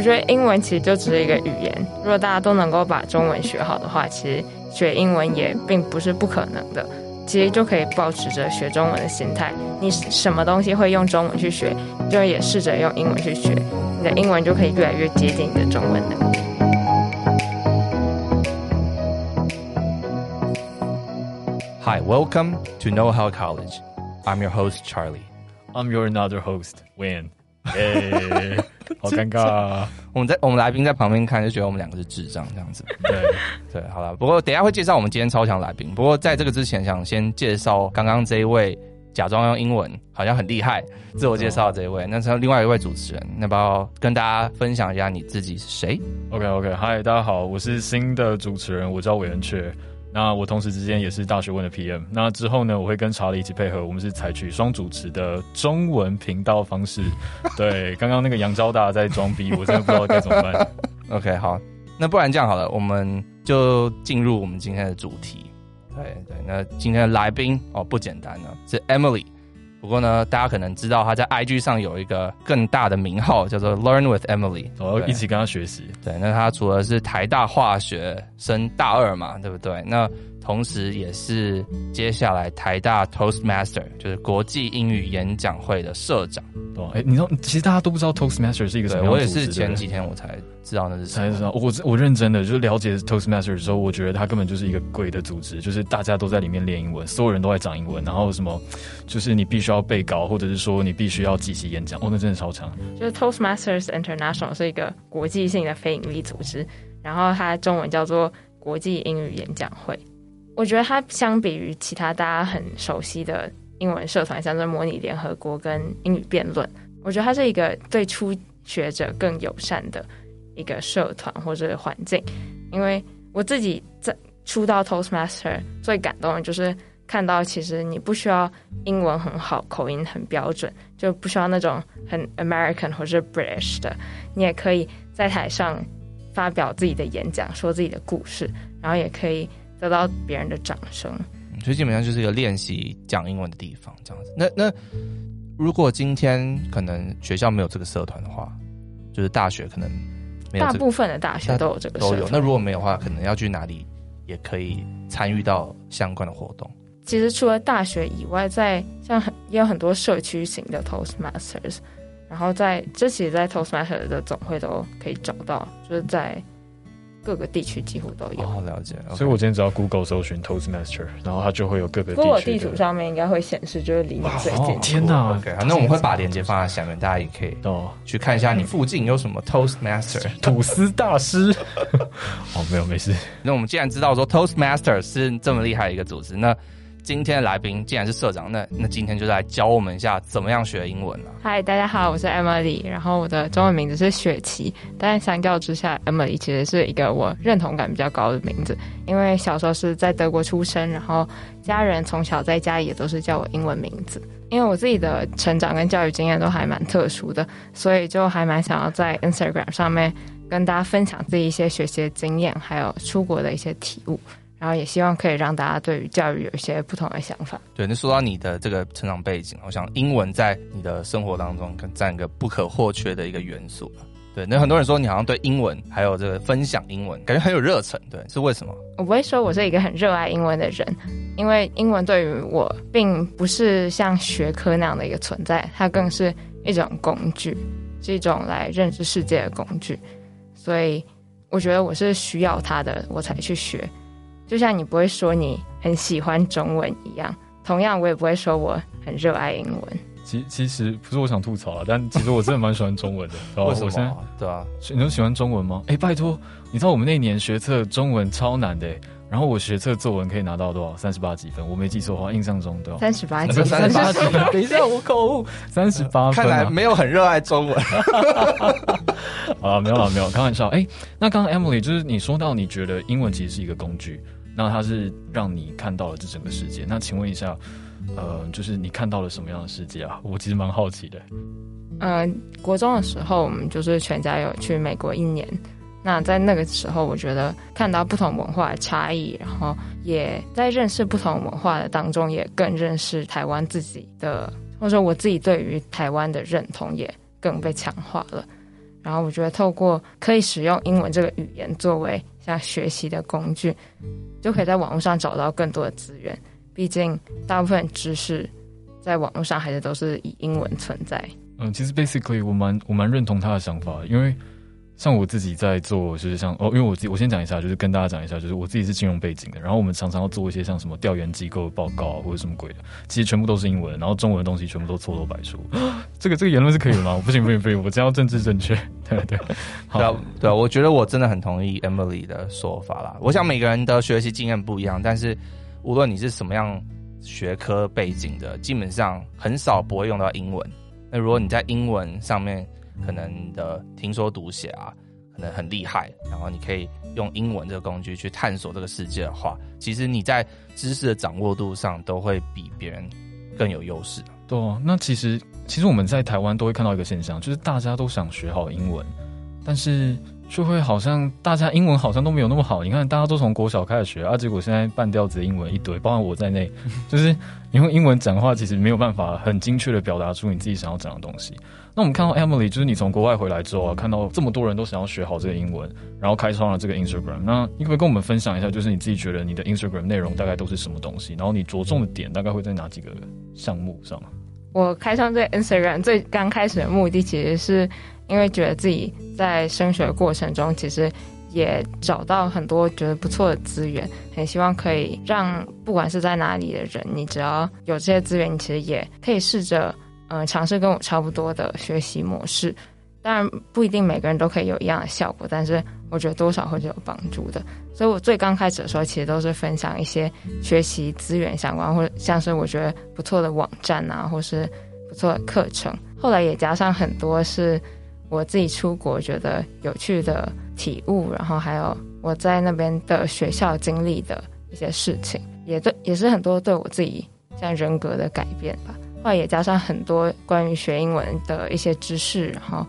我觉得英文其实就只是一个语言，如果大家都能够把中文学好的话，其实学英文也并不是不可能的。其实就可以保持着学中文的心态，你什么东西会用中文去学，就也试着用英文去学，你的英文就可以越来越接近你的中文能力。Hi, welcome to Know How College. I'm your host Charlie. I'm your another host. 耶，好尴尬啊！我们在我们来宾在旁边看，就觉得我们两个是智障这样子。对 对，好了。不过等一下会介绍我们今天超强来宾。不过在这个之前，想先介绍刚刚这一位假装用英文好像很厉害自我介绍的这一位。那是另外一位主持人，那不要跟大家分享一下你自己是谁？OK OK，嗨，大家好，我是新的主持人，我叫韦恩雀。那我同时之间也是大学问的 PM。那之后呢，我会跟查理一起配合，我们是采取双主持的中文频道方式。对，刚刚那个杨招大在装逼，我真的不知道该怎么办。OK，好，那不然这样好了，我们就进入我们今天的主题。对对，那今天的来宾哦不简单呢，是 Emily。不过呢，大家可能知道他在 IG 上有一个更大的名号，叫做 Learn with Emily，我要一起跟他学习。对，那他除了是台大化学升大二嘛，对不对？那同时也是接下来台大 Toastmaster，就是国际英语演讲会的社长。对，哎，你说其实大家都不知道 Toastmaster 是一个什么也是前几天我才知道那是什么。才知道，我我认真的就是了解 Toastmaster 的时候，我觉得他根本就是一个鬼的组织，就是大家都在里面练英文，所有人都在讲英文，然后什么就是你必须要背稿，或者是说你必须要即席演讲。哦，那真的超强。就是 Toastmasters International 是一个国际性的非营利组织，然后它中文叫做国际英语演讲会。我觉得它相比于其他大家很熟悉的英文社团，像是模拟联合国跟英语辩论，我觉得它是一个对初学者更友善的一个社团或者环境。因为我自己在初到 Toastmaster 最感动的就是看到，其实你不需要英文很好，口音很标准，就不需要那种很 American 或者 British 的，你也可以在台上发表自己的演讲，说自己的故事，然后也可以。得到别人的掌声，所以基本上就是一个练习讲英文的地方，这样子。那那如果今天可能学校没有这个社团的话，就是大学可能大部分的大学都有这个都有。那如果没有的话，可能要去哪里也可以参与到相关的活动。其实除了大学以外，在像很也有很多社区型的 Toastmasters，然后在这其实，在 Toastmasters 的总会都可以找到，就是在。各个地区几乎都有，好了解。Okay. 所以我今天只要 Google 搜寻 Toastmaster，然后它就会有各个地区。Google 地图上面应该会显示，就是离你最近。Oh, 天哪！OK，好，那我们会把链接放在下面，大家也可以哦去看一下你附近有什么 Toastmaster 吐司大师。哦，没有，没事。那我们既然知道说 Toastmaster 是这么厉害的一个组织，那今天的来宾既然是社长，那那今天就来教我们一下怎么样学英文了。嗨，大家好，我是 Emily，然后我的中文名字是雪琪。但相较之下，Emily 其实是一个我认同感比较高的名字，因为小时候是在德国出生，然后家人从小在家也都是叫我英文名字。因为我自己的成长跟教育经验都还蛮特殊的，所以就还蛮想要在 Instagram 上面跟大家分享自己一些学习的经验，还有出国的一些体悟。然后也希望可以让大家对于教育有一些不同的想法。对，那说到你的这个成长背景，我想英文在你的生活当中跟占一个不可或缺的一个元素。对，那很多人说你好像对英文还有这个分享英文，感觉很有热忱。对，是为什么？我不会说我是一个很热爱英文的人，因为英文对于我并不是像学科那样的一个存在，它更是一种工具，是一种来认识世界的工具。所以我觉得我是需要它的，我才去学。就像你不会说你很喜欢中文一样，同样我也不会说我很热爱英文。其其实不是我想吐槽啊，但其实我真的蛮喜欢中文的。为什么？对啊，你都喜欢中文吗？哎、欸，拜托，你知道我们那年学测中文超难的，然后我学测作文可以拿到多少？三十八几分，我没记错的话，印象中对吧？三十八几，三十八几。等一下，我口误，三十八。看来没有很热爱中文。啊，没有了，没有，开玩笑。哎、欸，那刚刚 Emily 就是你说到，你觉得英文其实是一个工具。那它是让你看到了这整个世界。那请问一下，呃，就是你看到了什么样的世界啊？我其实蛮好奇的。呃，国中的时候，我们就是全家有去美国一年。那在那个时候，我觉得看到不同文化的差异，然后也在认识不同文化的当中，也更认识台湾自己的，或者说我自己对于台湾的认同也更被强化了。然后我觉得透过可以使用英文这个语言作为学习的工具，就可以在网络上找到更多的资源。毕竟大部分知识在网络上还是都是以英文存在。嗯，其实 basically 我蛮我蛮认同他的想法，因为。像我自己在做，就是像哦，因为我自己我先讲一下，就是跟大家讲一下，就是我自己是金融背景的，然后我们常常要做一些像什么调研机构的报告，或者什么鬼的，其实全部都是英文，然后中文的东西全部都错漏百出。这个这个言论是可以的吗？不行不行不行，我真要政治正确。对对，好对啊对啊，我觉得我真的很同意 Emily 的说法啦。我想每个人的学习经验不一样，但是无论你是什么样学科背景的，基本上很少不会用到英文。那如果你在英文上面，可能的听说读写啊，可能很厉害，然后你可以用英文这个工具去探索这个世界的话，其实你在知识的掌握度上都会比别人更有优势。对，那其实其实我们在台湾都会看到一个现象，就是大家都想学好英文，但是就会好像大家英文好像都没有那么好。你看，大家都从国小开始学啊，结果现在半吊子的英文一堆，包括我在内，就是你用英文讲话，其实没有办法很精确的表达出你自己想要讲的东西。那我们看到 Emily，就是你从国外回来之后啊，看到这么多人都想要学好这个英文，然后开创了这个 Instagram。那你可不可以跟我们分享一下，就是你自己觉得你的 Instagram 内容大概都是什么东西？然后你着重的点大概会在哪几个项目上？我开创这个 Instagram 最刚开始的目的，其实是因为觉得自己在升学过程中，其实也找到很多觉得不错的资源，很希望可以让不管是在哪里的人，你只要有这些资源，你其实也可以试着。嗯，尝试跟我差不多的学习模式，当然不一定每个人都可以有一样的效果，但是我觉得多少会是有帮助的。所以我最刚开始的时候，其实都是分享一些学习资源相关，或者像是我觉得不错的网站啊，或是不错的课程。后来也加上很多是我自己出国觉得有趣的体悟，然后还有我在那边的学校经历的一些事情，也对，也是很多对我自己像人格的改变吧。后来也加上很多关于学英文的一些知识，然后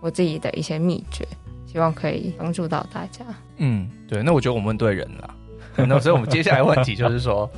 我自己的一些秘诀，希望可以帮助到大家。嗯，对，那我觉得我们问对人了。那所以我们接下来问题就是说，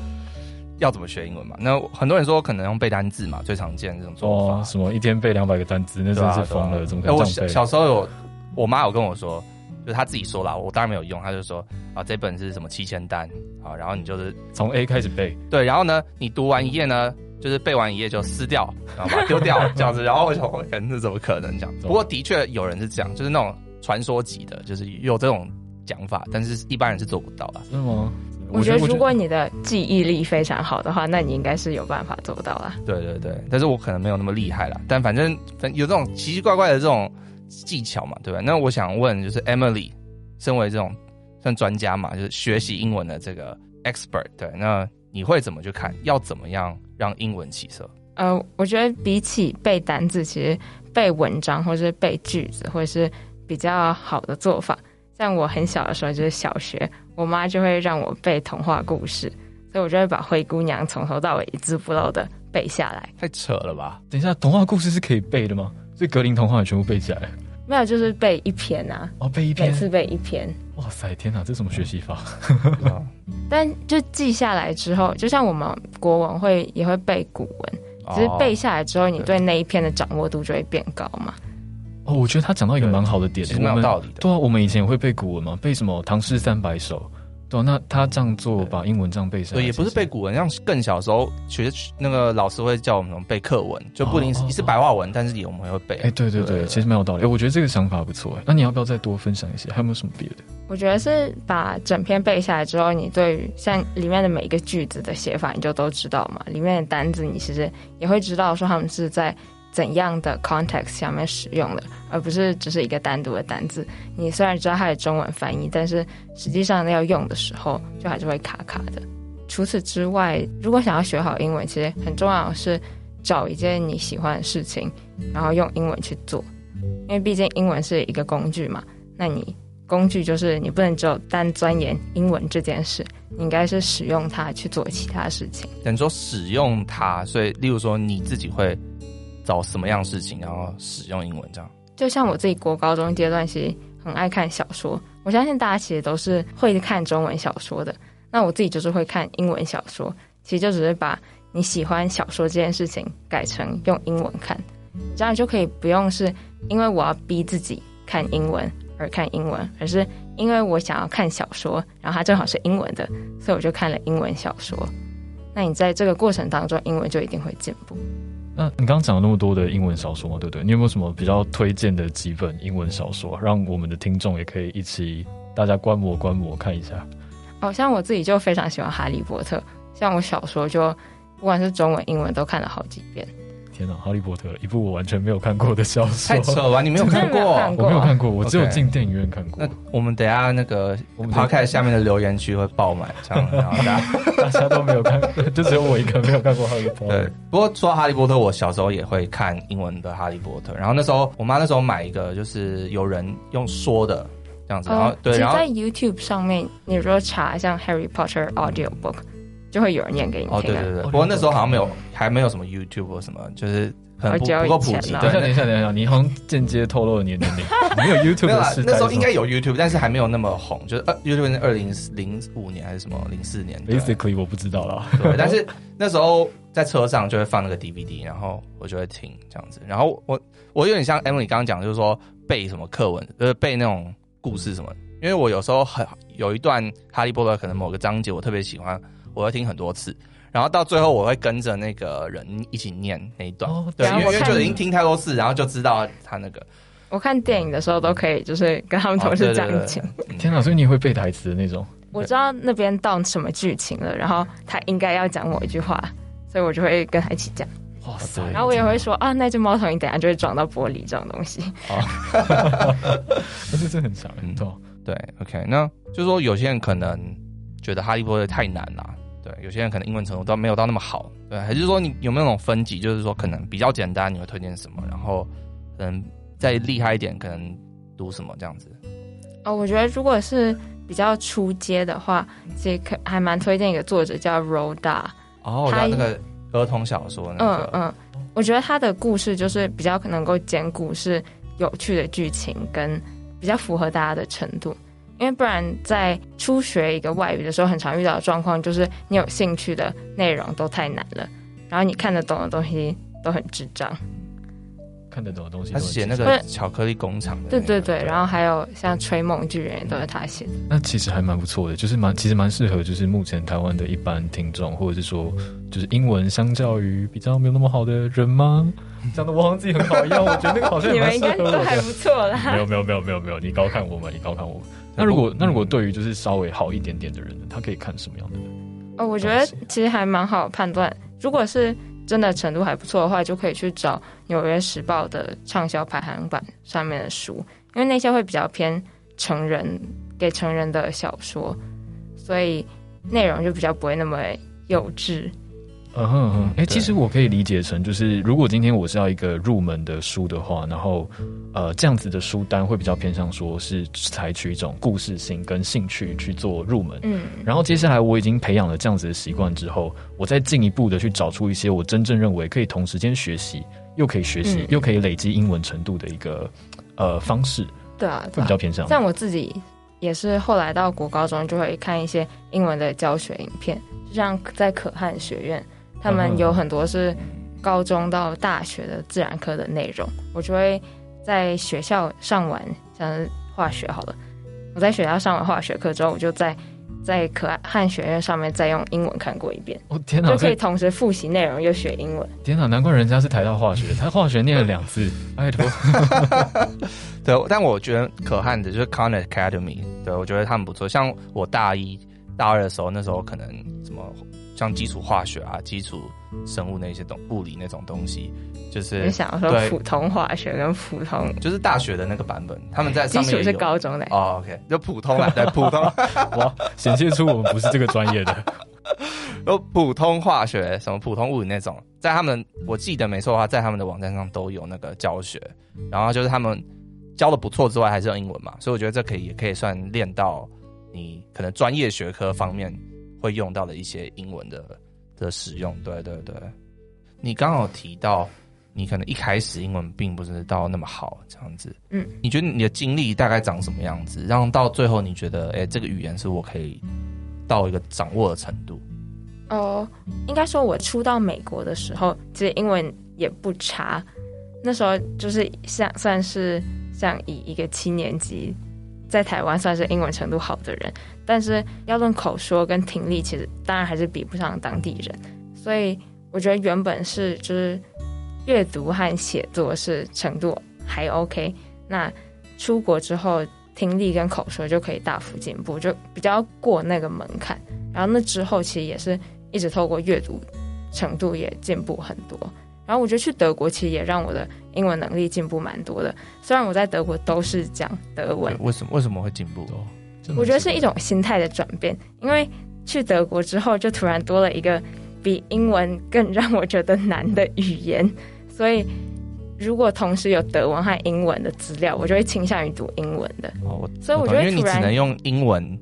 要怎么学英文嘛？那很多人说可能用背单字嘛，最常见这种做法。哦，什么一天背两百个单字，那真是疯了，怎么可能这样背？我小，小时候有，我妈有跟我说，就是她自己说啦，我当然没有用，她就说啊，这本是什么七千单啊，然后你就是从 A 开始背，对，然后呢，你读完一页呢。就是背完一页就撕掉，然后把它丢掉这样子，然后我想，人是怎么可能这样？不过的确有人是这样，就是那种传说级的，就是有这种讲法，但是一般人是做不到的。是吗？我觉得如果你的记忆力非常好的话，那你应该是有办法做到啦。对对对，但是我可能没有那么厉害啦。但反正有这种奇奇怪怪的这种技巧嘛，对吧？那我想问，就是 Emily，身为这种算专家嘛，就是学习英文的这个 expert，对，那你会怎么去看？要怎么样？让英文起色。呃，我觉得比起背单字，其实背文章或是背句子，会是比较好的做法。像我很小的时候，就是小学，我妈就会让我背童话故事，所以我就会把《灰姑娘》从头到尾一字不漏的背下来。太扯了吧？等一下，童话故事是可以背的吗？所以格林童话也全部背起来？没有，就是背一篇啊。哦，背一篇，每次背一篇。哇塞，天哪，这什么学习法？但就记下来之后，就像我们国文会也会背古文，只是背下来之后，你对那一篇的掌握度就会变高嘛。哦，我觉得他讲到一个蛮好的点，其实蛮有道理的。对啊，我们以前也会背古文嘛，背什么《唐诗三百首》。对，那他这样做，把英文这样背下来，对，也不是背古文，像更小时候学那个老师会叫我们背课文，就不一定是白话文，但是也我们会背。哎，对对对，其实蛮有道理。我觉得这个想法不错。哎，那你要不要再多分享一些？还有没有什么别的？我觉得是把整篇背下来之后，你对于像里面的每一个句子的写法，你就都知道嘛。里面的单字，你其实也会知道说他们是在。怎样的 context 下面使用的，而不是只是一个单独的单字。你虽然知道它的中文翻译，但是实际上要用的时候，就还是会卡卡的。除此之外，如果想要学好英文，其实很重要的是找一件你喜欢的事情，然后用英文去做。因为毕竟英文是一个工具嘛，那你工具就是你不能只有单钻研英文这件事，你应该是使用它去做其他事情。等于说使用它，所以例如说你自己会。找什么样事情，然后使用英文这样。就像我自己国高中阶段，其实很爱看小说。我相信大家其实都是会看中文小说的。那我自己就是会看英文小说，其实就只是把你喜欢小说这件事情改成用英文看，这样就可以不用是因为我要逼自己看英文而看英文，而是因为我想要看小说，然后它正好是英文的，所以我就看了英文小说。那你在这个过程当中，英文就一定会进步。那你刚刚讲了那么多的英文小说嘛，对不对？你有没有什么比较推荐的几本英文小说，让我们的听众也可以一起大家观摩观摩看一下？哦，像我自己就非常喜欢《哈利波特》，像我小说就不管是中文、英文都看了好几遍。天哪，《哈利波特》一部我完全没有看过的小说，太扯了，你没有看过？我没有看过，我只有进电影院看过。那我们等下那个我们 Podcast 下面的留言区会爆满，这样然后大家 大家都没有看，就只有我一个没有看过《哈利波特》。对，不过说到《哈利波特》，我小时候也会看英文的《哈利波特》，然后那时候我妈那时候买一个，就是有人用说的这样子，然后、呃、对，然后在 YouTube 上面，你如果查像《Harry Potter Audio Book》，就会有人念给你听。哦，对对对，不过那时候好像没有，还没有什么 YouTube 或什么，就是。很不不够普及。等一下，等一下，等一下，你好像间接透露了你的年龄。没有 YouTube 的时代，那时候应该有 YouTube，但是还没有那么红。就是呃，YouTube 是二零零五年还是什么零四年？Basically，我不知道了。对，但是那时候在车上就会放那个 DVD，然后我就会听这样子。然后我我有点像 Emily 刚刚讲，就是说背什么课文，呃，背那种故事什么。因为我有时候很有一段哈利波特，可能某个章节我特别喜欢，我会听很多次。然后到最后，我会跟着那个人一起念那一段，哦、对，因为就已经听太多次，然后就知道他那个。我看电影的时候都可以，就是跟他们同时讲一讲。天哪，所以你会背台词的那种？我知道那边到什么剧情了，然后他应该要讲某一句话，所以我就会跟他一起讲。哇塞！然后我也会说啊，那只猫头鹰等下就会撞到玻璃这种东西。啊，但是这很强，很痛。对，OK，那就是说有些人可能觉得哈利波特太难了。对，有些人可能英文程度都没有到那么好，对，还是说你有没有那种分级，就是说可能比较简单，你会推荐什么？然后可能再厉害一点，可能读什么这样子？哦，我觉得如果是比较初阶的话，其实可还蛮推荐一个作者叫 Dahl。哦，他那个儿童小说那个，嗯嗯，我觉得他的故事就是比较可能够兼顾是有趣的剧情跟比较符合大家的程度。因为不然，在初学一个外语的时候，很常遇到的状况就是你有兴趣的内容都太难了，然后你看得懂的东西都很智障。看得懂的东西，他写那个巧克力工厂的、那个，对对对，然后还有像《吹梦巨人》都是他写的。那其实还蛮不错的，就是蛮其实蛮适合，就是目前台湾的一般听众，或者是说，就是英文相较于比较没有那么好的人吗？讲的我好像自己很好一样，我觉得那个好像也蛮适合的。你们应该都还不错啦。没有没有没有没有没有，你高看我们，你高看我们。那如果那如果对于就是稍微好一点点的人呢，他可以看什么样的人？哦，我觉得其实还蛮好判断，如果是。真的程度还不错的话，就可以去找《纽约时报》的畅销排行榜上面的书，因为那些会比较偏成人，给成人的小说，所以内容就比较不会那么幼稚。嗯哼哼，哎、欸，其实我可以理解成，就是如果今天我是要一个入门的书的话，然后呃这样子的书单会比较偏向说是采取一种故事性跟兴趣去做入门，嗯，然后接下来我已经培养了这样子的习惯之后，我再进一步的去找出一些我真正认为可以同时间学习又可以学习、嗯、又可以累积英文程度的一个呃方式，对啊，会比较偏向。像我自己也是后来到国高中就会看一些英文的教学影片，就像在可汗学院。他们有很多是高中到大学的自然科的内容，我就会在学校上完，像是化学好了，我在学校上完化学课之后，我就在在可汗学院上面再用英文看过一遍。哦天哪，就可以同时复习内容又学英文。天哪，难怪人家是台大化学，他化学念了两次，拜托。对，但我觉得可汗的就是 Khan Academy，对我觉得他们不错。像我大一、大二的时候，那时候可能什么。像基础化学啊、基础生物那些东物理那种东西，就是你想说普通化学跟普通，就是大学的那个版本，他们在上面基础是高中的哦，OK，就普通啊，对，普通，哇，显现出我们不是这个专业的，有普通化学、什么普通物理那种，在他们我记得没错的话，在他们的网站上都有那个教学，然后就是他们教的不错之外，还是用英文嘛，所以我觉得这可以也可以算练到你可能专业学科方面。会用到的一些英文的的使用，对对对。你刚好提到，你可能一开始英文并不是到那么好，这样子。嗯，你觉得你的经历大概长什么样子？然后到最后，你觉得，哎，这个语言是我可以到一个掌握的程度？哦，应该说，我初到美国的时候，其实英文也不差。那时候就是像算是像以一个七年级在台湾算是英文程度好的人，但是要论口说跟听力，其实当然还是比不上当地人。所以我觉得原本是就是阅读和写作是程度还 OK，那出国之后听力跟口说就可以大幅进步，就比较过那个门槛。然后那之后其实也是一直透过阅读程度也进步很多。然后我觉得去德国其实也让我的英文能力进步蛮多的。虽然我在德国都是讲德文，为什么为什么会进步？我觉得是一种心态的转变。因为去德国之后，就突然多了一个比英文更让我觉得难的语言。所以如果同时有德文和英文的资料，我就会倾向于读英文的。哦，所以我觉得因为你只能用英文。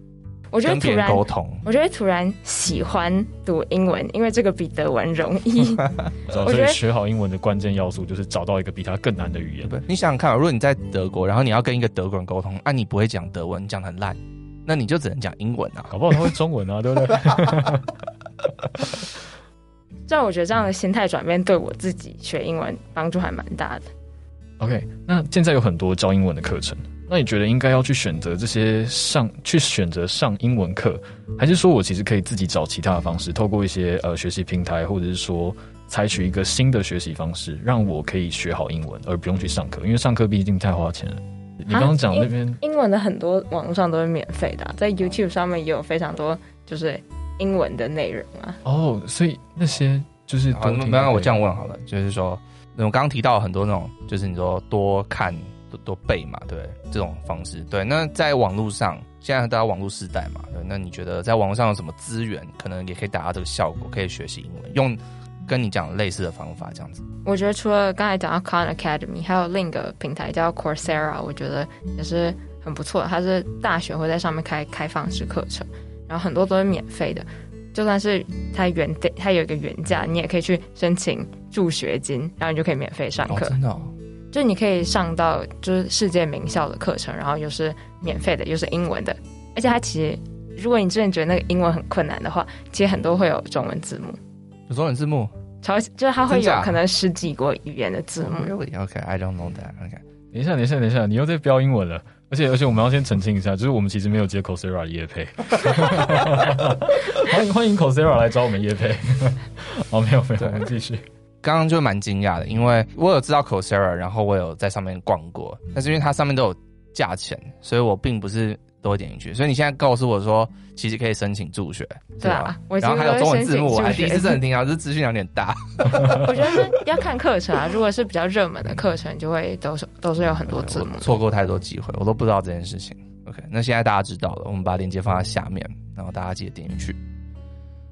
我觉得突然沟通，我觉得突然喜欢读英文，因为这个比德文容易。我觉得学好英文的关键要素就是找到一个比它更难的语言。你想想看，如果你在德国，然后你要跟一个德国人沟通，啊，你不会讲德文，你讲的很烂，那你就只能讲英文啊，搞不好他会中文啊，对不对？这样我觉得这样的心态转变对我自己学英文帮助还蛮大的。OK，那现在有很多教英文的课程。那你觉得应该要去选择这些上去选择上英文课，还是说我其实可以自己找其他的方式，透过一些呃学习平台，或者是说采取一个新的学习方式，让我可以学好英文，而不用去上课？因为上课毕竟太花钱了。你刚刚讲那边英文的很多网络上都是免费的，在 YouTube 上面也有非常多就是英文的内容啊。哦，所以那些就是好，那那我这样问好了，就是说我刚刚提到很多那种，就是你说多看。多多背嘛，对，这种方式，对。那在网络上，现在大家网络时代嘛，对。那你觉得在网络上有什么资源，可能也可以达到这个效果，可以学习英文，用跟你讲类似的方法，这样子。我觉得除了刚才讲到 Khan Academy，还有另一个平台叫 Coursera，我觉得也是很不错的。它是大学会在上面开开放式课程，然后很多都是免费的，就算是它原它有一个原价，你也可以去申请助学金，然后你就可以免费上课。哦，真的哦。就你可以上到就是世界名校的课程，然后又是免费的，又是英文的，而且它其实，如果你真的觉得那个英文很困难的话，其实很多会有中文字幕。有中文字幕？超就是它会有可能十几国语言的字幕。Really？Okay，I don't know that. Okay。等一下，等一下，等一下，你又在标英文了，而且而且我们要先澄清一下，就是我们其实没有接 Coursera 的业配。欢迎欢迎 Coursera 来找我们业配。哦，没有没有，我们继续。刚刚就蛮惊讶的，因为我有知道 Coursera，然后我有在上面逛过，但是因为它上面都有价钱，所以我并不是都会点进去。所以你现在告诉我说，其实可以申请助学，对啊，然后还有中文字幕，我还第一次真的听到，这资讯有点大。我觉得是要看课程啊，如果是比较热门的课程，就会都是都是有很多字幕，错过太多机会，我都不知道这件事情。OK，那现在大家知道了，我们把链接放在下面，然后大家记得点进去。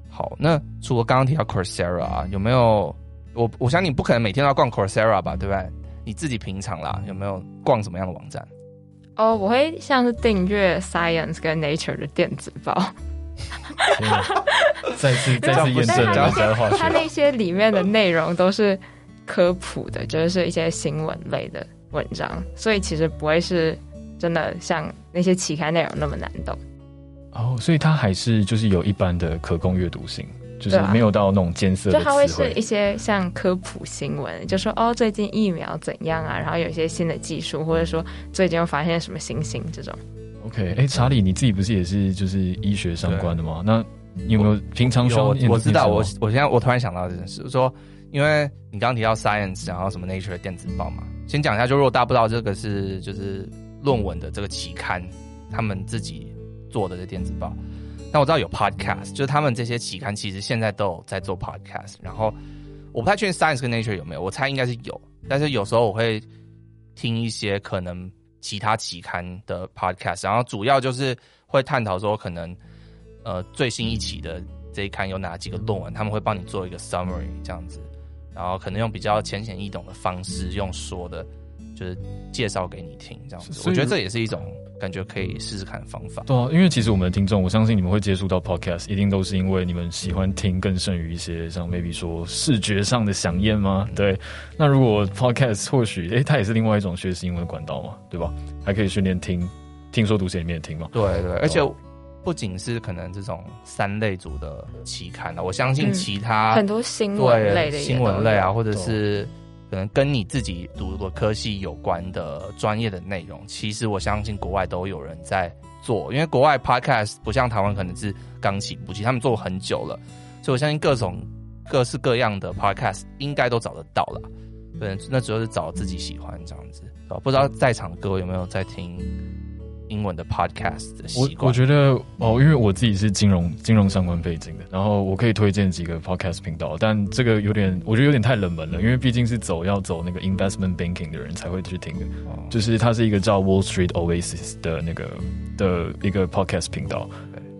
好，那除了刚刚提到 Coursera，啊有没有？我我想你不可能每天都要逛 Coursera 吧，对不对？你自己平常啦，有没有逛什么样的网站？哦，我会像是订阅 Science 跟 Nature 的电子报。再次再次验证了这话。它那些里面的内容都是科普的，就是一些新闻类的文章，所以其实不会是真的像那些期刊内容那么难懂。哦，所以它还是就是有一般的可供阅读性。就是没有到那种艰涩的，就它会是一些像科普新闻，就说哦，最近疫苗怎样啊，然后有一些新的技术，或者说最近又发现什么新星这种。OK，哎、欸，查理，你自己不是也是就是医学相关的吗？那你有没有平常说？我知道，我我现在我突然想到这件事，说因为你刚刚提到 Science，然后什么 Nature 的电子报嘛，先讲一下，就如果大家不知道这个是就是论文的这个期刊，他们自己做的这电子报。但我知道有 podcast，就是他们这些期刊其实现在都有在做 podcast。然后我不太确定 Science 跟 Nature 有没有，我猜应该是有。但是有时候我会听一些可能其他期刊的 podcast，然后主要就是会探讨说可能呃最新一期的这一刊有哪几个论文，他们会帮你做一个 summary 这样子，然后可能用比较浅显易懂的方式用说的，就是介绍给你听这样子。我觉得这也是一种。感觉可以试试看方法。对啊，因为其实我们的听众，我相信你们会接触到 podcast，一定都是因为你们喜欢听更胜于一些像 maybe 说视觉上的响应吗？对。那如果 podcast 或许，诶、欸，它也是另外一种学习英文的管道嘛，对吧？还可以训练听听说读写里面的听嘛。对对，而且不仅是可能这种三类组的期刊啊，我相信其他、嗯、很多新闻类的新闻类啊，或者是可能跟你自己读的科系有关的专业的内容，其实我相信国外都有人在做，因为国外 podcast 不像台湾可能是刚起步其实，他们做很久了，所以我相信各种各式各样的 podcast 应该都找得到了。对，那主要是找自己喜欢这样子，不知道在场各位有没有在听？英文的 podcast 的习惯，我我觉得哦，因为我自己是金融金融相关背景的，然后我可以推荐几个 podcast 频道，但这个有点我觉得有点太冷门了，因为毕竟是走要走那个 investment banking 的人才会去听的，哦、就是它是一个叫 Wall Street Oasis 的那个的一个 podcast 频道，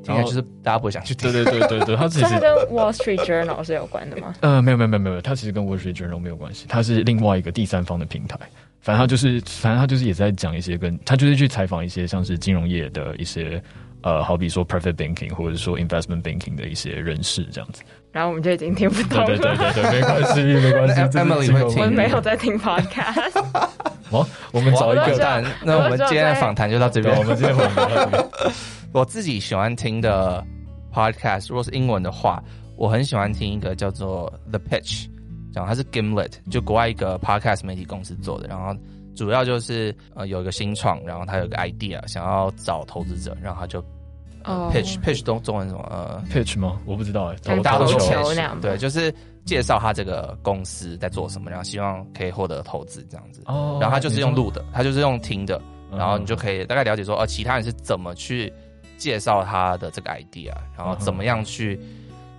应该就是大家不会想去听，对对对对对，它其实 跟 Wall Street Journal 是有关的吗？呃，没有没有没有没有，它其实跟 Wall Street Journal 没有关系，它是另外一个第三方的平台。反正他就是，反正他就是也在讲一些跟他就是去采访一些像是金融业的一些呃，好比说 private banking 或者说 investment banking 的一些人士这样子。然后我们就已经听不懂了。对对对对对，没关系没关系。Emily 会听。我们没有在听 podcast。哦，我们找一个。那我们今天的访谈就到这边。我们今天访谈到这边。我自己喜欢听的 podcast，如果是英文的话，我很喜欢听一个叫做 The Pitch。讲它是 Gimlet，就国外一个 podcast 媒体公司做的，然后主要就是呃有一个新创，然后他有个 idea 想要找投资者，然后他就、呃 oh. pitch pitch 中中文什么呃 pitch 吗？我不知道哎，大家都 pitch 对，就是介绍他这个公司在做什么，然后希望可以获得投资这样子。哦，oh, 然后他就是用录的，他就是用听的，然后你就可以大概了解说，呃，其他人是怎么去介绍他的这个 idea，然后怎么样去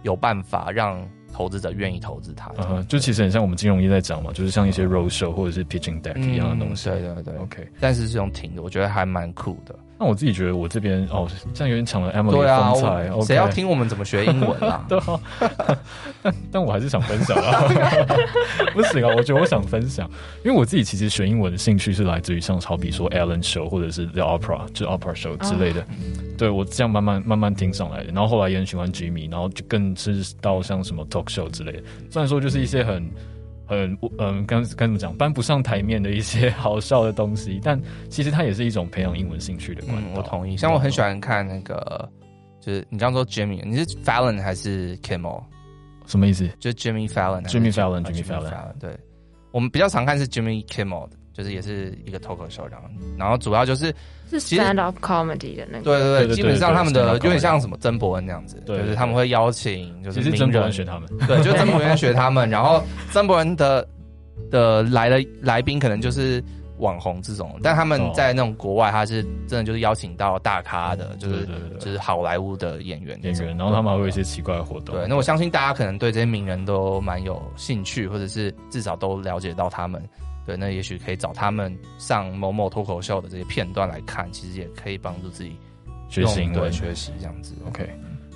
有办法让。投资者愿意投资它，嗯，就其实很像我们金融业在讲嘛，就是像一些 roadshow 或者是 pitching deck 一样的东西。对对对，OK。但是这种挺的，我觉得还蛮酷的。那我自己觉得我这边哦，这样有点抢了 Emily 的风采。谁要听我们怎么学英文啊？对啊。但 但我还是想分享啊，不行啊，我觉得我想分享，因为我自己其实学英文的兴趣是来自于像好比说 Ellen Show 或者是 The Opera 就 Opera Show 之类的。对，我这样慢慢慢慢听上来的，然后后来也很喜欢 Jimmy，然后就更是到像什么 Talk Show 之类的。虽然说就是一些很很嗯，嗯，刚该怎么讲，搬不上台面的一些 好笑的东西，但其实它也是一种培养英文兴趣的管道。嗯，我同意。像我很喜欢看那个，就是你刚刚说 Jimmy，你是 Fallon 还是 Kimmel？什么意思？就是 Jimmy Fallon，Jimmy Fallon，Jimmy Fallon。对，我们比较常看是 Jimmy Kimmel 的。就是也是一个脱口秀这样，然后主要就是是 stand up comedy 的那个，对对对，基本上他们的有点像什么曾伯恩那样子，就是他们会邀请，就是曾博恩学他们，对，就曾伯恩学他们，然后 曾伯恩的的来的来宾可能就是网红这种，但他们在那种国外，他是真的就是邀请到大咖的，就是就是好莱坞的演员演员，然后他们还会有一些奇怪的活动。对，那我相信大家可能对这些名人都蛮有兴趣，或者是至少都了解到他们。对，那也许可以找他们上某某脱口秀的这些片段来看，其实也可以帮助自己学习，对，学习这样子。OK，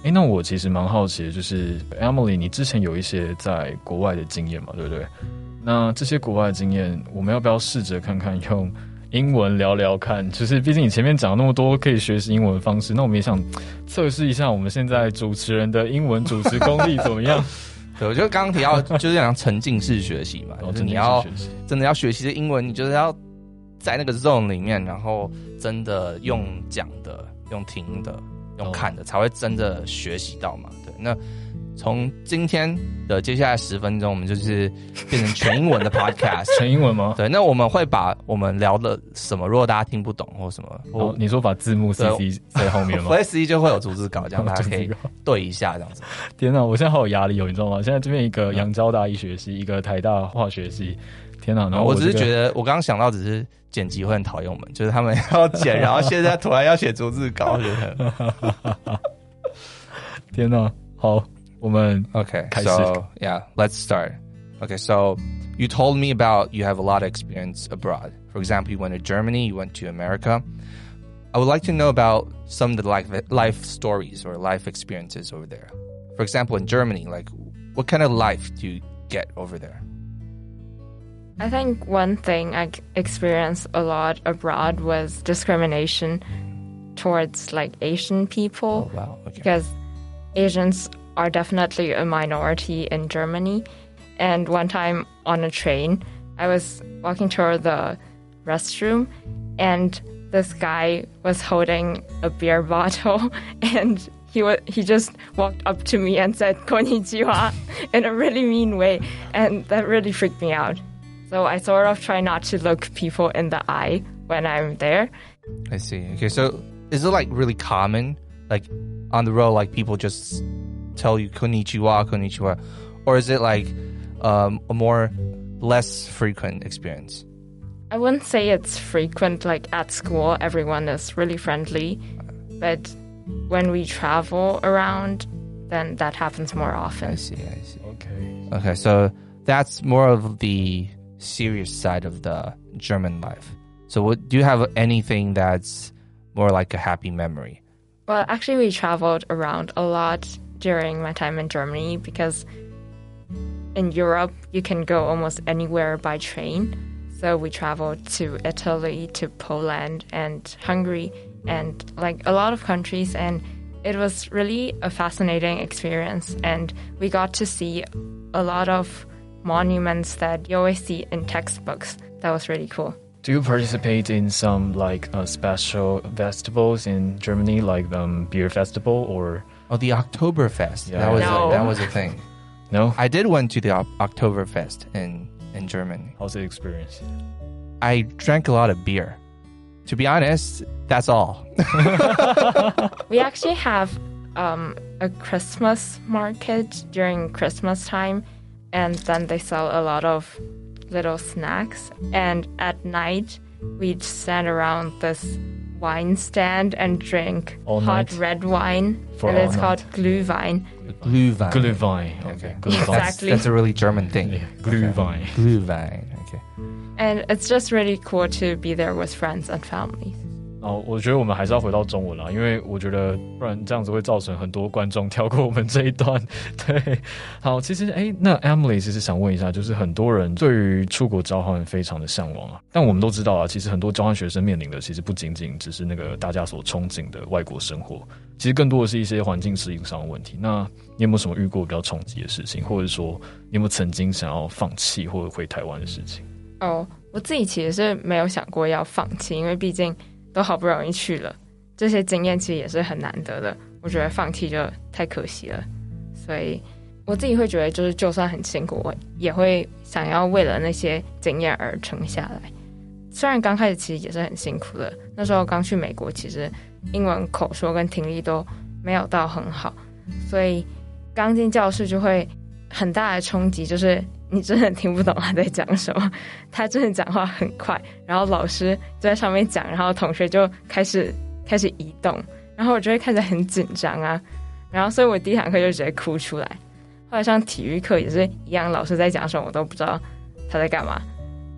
哎，那我其实蛮好奇的，就是 Emily，你之前有一些在国外的经验嘛，对不对？那这些国外的经验，我们要不要试着看看用英文聊聊看？就是毕竟你前面讲了那么多可以学习英文的方式，那我们也想测试一下我们现在主持人的英文主持功力怎么样？对，我觉得刚刚提到就是这样沉浸式学习嘛，就是你要真的要学习的英文，你就是要在那个 zone 里面，然后真的用讲的、用听的、用看的，才会真的学习到嘛。对，那。从今天的接下来十分钟，我们就是变成全英文的 podcast，全英文吗？对，那我们会把我们聊的什么，如果大家听不懂或什么，哦，你说把字幕 CC 在后面吗？CC 就会有逐字稿，这样大家 可以对一下，这样子。天哪，我现在好有压力哦，你知道吗？现在这边一个阳交大医学系，一个台大化学系，天哪！然后我，我只是觉得，我刚刚想到只是剪辑会很讨厌我们，就是他们要剪，然后现在突然要写逐字稿，觉得天哪，好。我们 okay, so yeah, let's start. Okay, so you told me about you have a lot of experience abroad. For example, you went to Germany, you went to America. I would like to know about some of the life life stories or life experiences over there. For example, in Germany, like what kind of life do you get over there? I think one thing I experienced a lot abroad was discrimination towards like Asian people. Oh, wow. Okay. Because Asians are definitely a minority in Germany. And one time on a train, I was walking toward the restroom and this guy was holding a beer bottle and he he just walked up to me and said konnichiwa in a really mean way and that really freaked me out. So I sort of try not to look people in the eye when I'm there. I see. Okay, so is it like really common, like on the road, like people just tell you konnichiwa, konnichiwa, or is it like um, a more less frequent experience? I wouldn't say it's frequent. Like at school, everyone is really friendly, but when we travel around, then that happens more often. I see. I see. OK，Okay, so that's more of the serious side of the German life. So, what, do you have anything that's more like a happy memory? Well, actually, we traveled around a lot during my time in Germany because in Europe, you can go almost anywhere by train. So we traveled to Italy, to Poland, and Hungary, and like a lot of countries. And it was really a fascinating experience. And we got to see a lot of monuments that you always see in textbooks. That was really cool. Do you participate in some like uh, special festivals in Germany, like um, beer festival, or Oh, the Oktoberfest. Yeah. That was No. a, that was a thing. no? I did went to the Ok- Oktoberfest in in Germany. How's the experience? I drank a lot of beer. To be honest, that's all. We actually have um, a Christmas market during Christmas time, and then they sell a lot of little snacks. And at night, we'd stand around this wine stand and drink All hot night? red wine, For and all it's called Glühwein. Glühwein. Glühwein. Okay. Okay. Glühwein. That's, Exactly. that's a really German thing. Yeah, Glühwein. Glühwein. Okay. And it's just really cool to be there with friends and family. 哦，我觉得我们还是要回到中文啦，因为我觉得不然这样子会造成很多观众跳过我们这一段。对，好，其实哎，那 Emily 其实想问一下，就是很多人对于出国交换非常的向往啊，但我们都知道啊，其实很多交换学生面临的其实不仅仅只是那个大家所憧憬的外国生活，其实更多的是一些环境适应上的问题。那你有没有什么遇过比较冲击的事情，或者说你有没有曾经想要放弃或者回台湾的事情？哦，我自己其实是没有想过要放弃，因为毕竟都好不容易去了，这些经验其实也是很难得的。我觉得放弃就太可惜了，所以我自己会觉得，就是就算很辛苦，我也会想要为了那些经验而撑下来。虽然刚开始其实也是很辛苦的，那时候刚去美国，其实英文口说跟听力都没有到很好，所以刚进教室就会很大的冲击，就是你真的听不懂他在讲什么。他真的讲话很快，然后老师就在上面讲，然后同学就开始开始移动，然后我就会看着很紧张啊，然后所以我第一堂课就直接哭出来。后来上体育课也是一样，老师在讲什么我都不知道他在干嘛，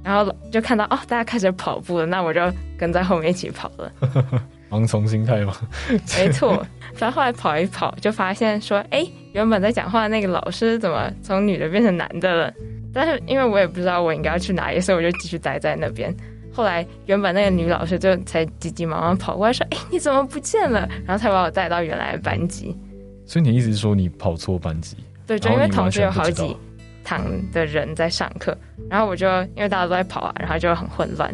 然后就看到哦大家开始跑步了，那我就跟在后面一起跑了。盲从心态吗？没错，然后后来跑一跑，就发现说，哎，原本在讲话的那个老师怎么从女的变成男的了？但是因为我也不知道我应该要去哪里，所以我就继续待在那边。后来原本那个女老师就才急急忙忙跑过来说，哎，你怎么不见了？然后才把我带到原来的班级。所以你意思是说你跑错班级？对，就因为同时有好几堂的人在上课，然后我就因为大家都在跑啊，然后就很混乱。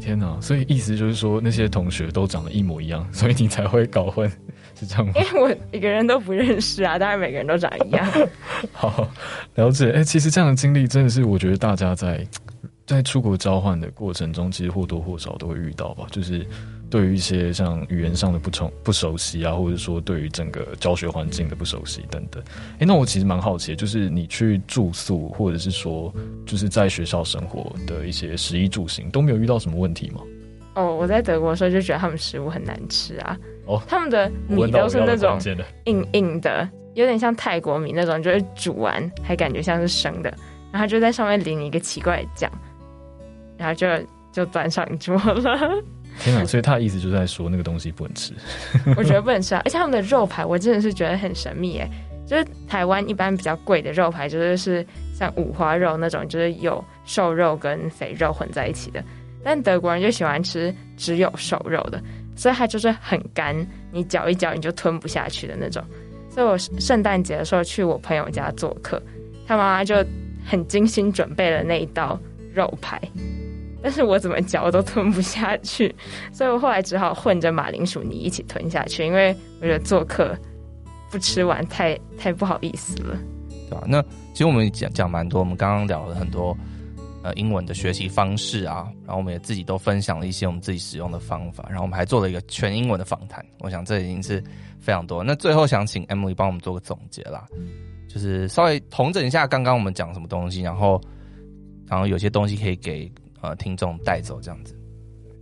天哪！所以意思就是说那些同学都长得一模一样，所以你才会搞混，是这样吗？因为我一个人都不认识啊，当然每个人都长一样。好，了解。哎、其实这样的经历真的是我觉得大家在在出国交换的过程中，其实或多或少都会遇到吧。就是对于一些像语言上的不重不熟悉啊，或者说对于整个教学环境的不熟悉等等。哎、那我其实蛮好奇的，就是你去住宿，或者是说就是在学校生活的一些食衣住行，都没有遇到什么问题吗？哦，我在德国的时候就觉得他们食物很难吃啊。哦他们的米都是那种硬硬的，有点像泰国米那种，就是煮完还感觉像是生的，然后就在上面淋一个奇怪的酱，然后就就端上桌了。天哪！所以他的意思就是在说那个东西不能吃。我觉得不能吃啊，而且他们的肉排我真的是觉得很神秘哎，就是台湾一般比较贵的肉排，就是是像五花肉那种，就是有瘦肉跟肥肉混在一起的，但德国人就喜欢吃只有瘦肉的，所以它就是很干，你嚼一嚼你就吞不下去的那种。所以我圣诞节的时候去我朋友家做客，他妈妈就很精心准备了那一道肉排。但是我怎么嚼都吞不下去，所以我后来只好混着马铃薯泥一起吞下去，因为我觉得做客不吃完太太不好意思了。对吧、那其实我们讲讲蛮多，我们刚刚聊了很多，呃英文的学习方式啊，然后我们也自己都分享了一些我们自己使用的方法，然后我们还做了一个全英文的访谈。我想这已经是非常多。那最后想请 Emily 帮我们做个总结啦，就是稍微统整一下刚刚我们讲什么东西，然后然后有些东西可以给呃听众带走这样子。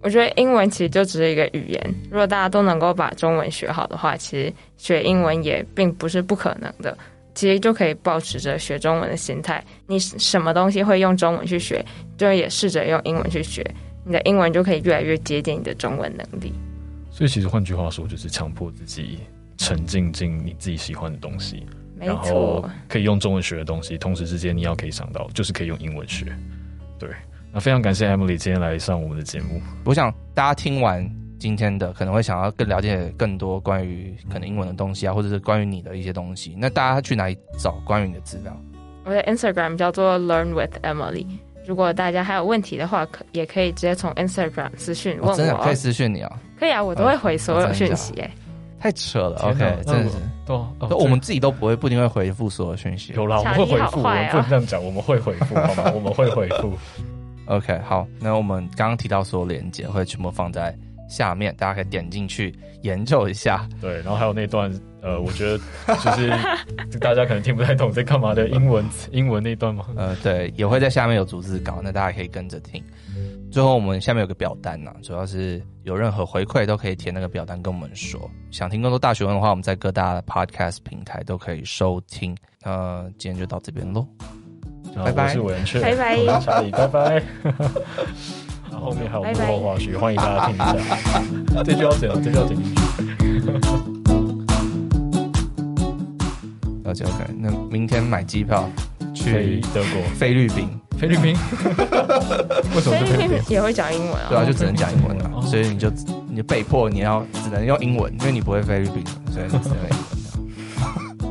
我觉得英文其实就只是一个语言，如果大家都能够把中文学好的话，其实学英文也并不是不可能的。其实就可以保持着学中文的心态，你什么东西会用中文去学，就也试着用英文去学，你的英文就可以越来越接近你的中文能力。所以其实换句话说，就是强迫自己沉浸进你自己喜欢的东西，没错，然后可以用中文学的东西，同时之间你要可以想到，就是可以用英文学，对。那非常感谢 Emily 今天来上我们的节目。我想大家听完今天的，可能会想要更了解更多关于可能英文的东西啊，或者是关于你的一些东西。那大家去哪里找关于你的资料？我的 Instagram 叫做 Learn with Emily。如果大家还有问题的话，可也可以直接从 Instagram 私讯问我。哦，真的可以私讯你啊？可以啊，我都会回所有讯息。哎，太扯了。OK，真的是。对，我们自己都不会，不一定会回复所有讯息。有啦，我们会回复。我们不能这样讲，我们会回复，好吗？我们会回复。OK，好，那我们刚刚提到所有连接会全部放在下面，大家可以点进去研究一下。对，然后还有那段，呃，我觉得就是大家可能听不太懂在干嘛的英文，英文那段嘛。呃，对，也会在下面有逐字稿，那大家可以跟着听。最后，我们下面有个表单呐、啊，主要是有任何回馈都可以填那个表单跟我们说。想听更多大学问的话，我们在各大的 Podcast 平台都可以收听。那今天就到这边喽。拜拜，我是文雀，拜拜，查理，拜拜。然后后面还有幕后花絮，欢迎大家听一下。这句要剪了，这句要剪进去。了解 OK，那明天买机票去德国、菲律宾、菲律宾。为什么是菲律宾？也会讲英文啊？对啊，就只能讲英文啊。所以你就你就被迫你要只能用英文，因为你不会菲律宾，所以你只能用英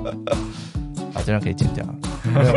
文。好，这样可以剪掉。没有。